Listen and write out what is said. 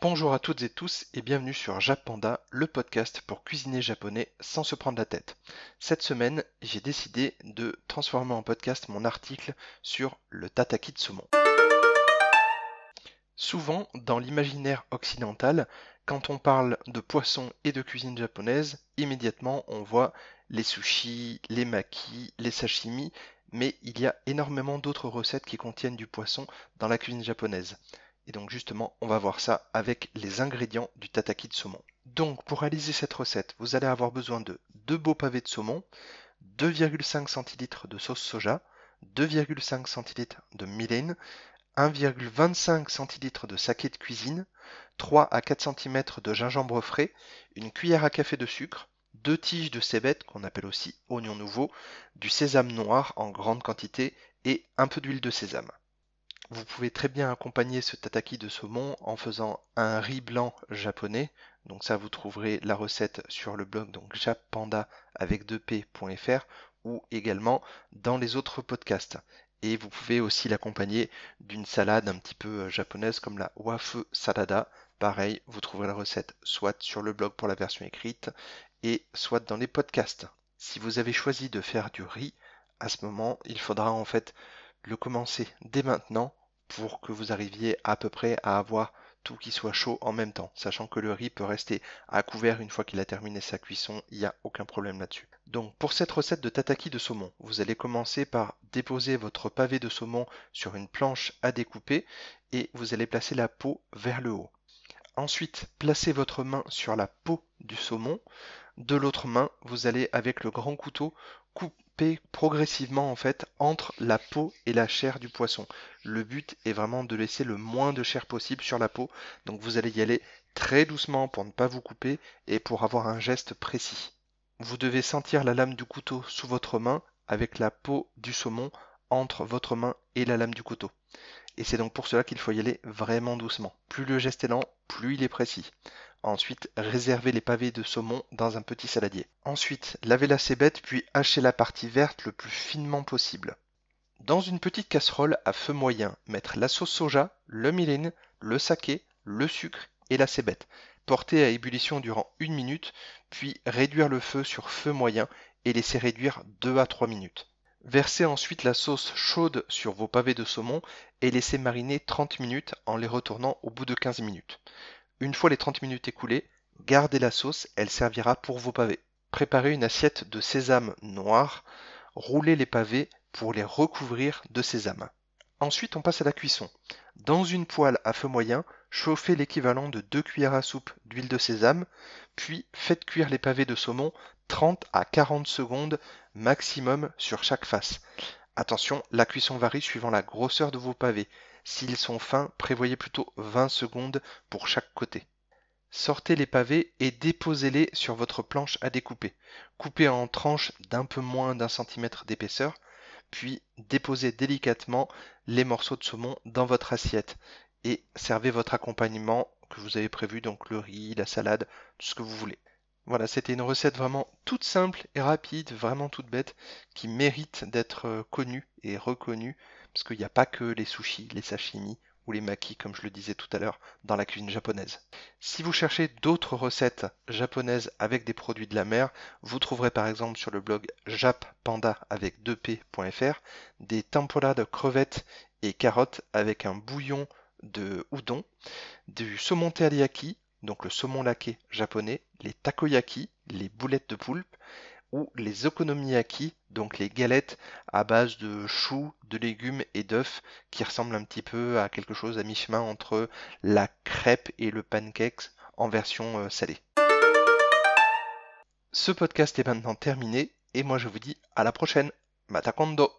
Bonjour à toutes et tous et bienvenue sur Japanda, le podcast pour cuisiner japonais sans se prendre la tête. Cette semaine, j'ai décidé de transformer en podcast mon article sur le tataki de saumon. Souvent, dans l'imaginaire occidental, quand on parle de poisson et de cuisine japonaise, immédiatement on voit les sushis, les makis, les sashimi, mais il y a énormément d'autres recettes qui contiennent du poisson dans la cuisine japonaise. Et donc justement, on va voir ça avec les ingrédients du tataki de saumon. Donc pour réaliser cette recette, vous allez avoir besoin de deux beaux pavés de saumon, 2,5 cl de sauce soja, 2,5 cl de mirin, 1,25 cl de saké de cuisine, 3 à 4 cm de gingembre frais, une cuillère à café de sucre, deux tiges de cébette qu'on appelle aussi oignon nouveau, du sésame noir en grande quantité et un peu d'huile de sésame. Vous pouvez très bien accompagner ce tataki de saumon en faisant un riz blanc japonais. Donc ça vous trouverez la recette sur le blog donc jappanda avec 2p.fr ou également dans les autres podcasts. Et vous pouvez aussi l'accompagner d'une salade un petit peu euh, japonaise comme la wafu salada. Pareil, vous trouverez la recette soit sur le blog pour la version écrite et soit dans les podcasts. Si vous avez choisi de faire du riz, à ce moment, il faudra en fait le commencer dès maintenant pour que vous arriviez à peu près à avoir tout qui soit chaud en même temps, sachant que le riz peut rester à couvert une fois qu'il a terminé sa cuisson, il n'y a aucun problème là-dessus. Donc pour cette recette de tataki de saumon, vous allez commencer par déposer votre pavé de saumon sur une planche à découper et vous allez placer la peau vers le haut. Ensuite, placez votre main sur la peau du saumon. De l'autre main, vous allez avec le grand couteau progressivement en fait entre la peau et la chair du poisson. Le but est vraiment de laisser le moins de chair possible sur la peau. Donc vous allez y aller très doucement pour ne pas vous couper et pour avoir un geste précis. Vous devez sentir la lame du couteau sous votre main avec la peau du saumon entre votre main et la lame du couteau. Et c'est donc pour cela qu'il faut y aller vraiment doucement. Plus le geste est lent, plus il est précis. Ensuite, réservez les pavés de saumon dans un petit saladier. Ensuite, lavez la cébette puis hachez la partie verte le plus finement possible. Dans une petite casserole à feu moyen, mettre la sauce soja, le mirin, le saké, le sucre et la cébette. Porter à ébullition durant une minute, puis réduire le feu sur feu moyen et laisser réduire 2 à 3 minutes. Versez ensuite la sauce chaude sur vos pavés de saumon et laissez mariner 30 minutes en les retournant au bout de 15 minutes. Une fois les 30 minutes écoulées, gardez la sauce, elle servira pour vos pavés. Préparez une assiette de sésame noir, roulez les pavés pour les recouvrir de sésame. Ensuite, on passe à la cuisson. Dans une poêle à feu moyen, chauffez l'équivalent de 2 cuillères à soupe d'huile de sésame, puis faites cuire les pavés de saumon 30 à 40 secondes maximum sur chaque face. Attention, la cuisson varie suivant la grosseur de vos pavés. S'ils sont fins, prévoyez plutôt 20 secondes pour chaque côté. Sortez les pavés et déposez-les sur votre planche à découper. Coupez en tranches d'un peu moins d'un centimètre d'épaisseur, puis déposez délicatement les morceaux de saumon dans votre assiette et servez votre accompagnement que vous avez prévu, donc le riz, la salade, tout ce que vous voulez. Voilà, c'était une recette vraiment toute simple et rapide, vraiment toute bête, qui mérite d'être euh, connue et reconnue parce qu'il n'y a pas que les sushis, les sashimi ou les makis, comme je le disais tout à l'heure, dans la cuisine japonaise. Si vous cherchez d'autres recettes japonaises avec des produits de la mer, vous trouverez par exemple sur le blog jappanda avec 2p.fr des tempura de crevettes et carottes avec un bouillon de udon, du saumon teriyaki, donc le saumon laqué japonais, les takoyaki, les boulettes de poulpe, ou les okonomiyaki, donc les galettes à base de choux, de légumes et d'œufs, qui ressemblent un petit peu à quelque chose à mi-chemin entre la crêpe et le pancake en version euh, salée. Ce podcast est maintenant terminé et moi je vous dis à la prochaine. Matakondo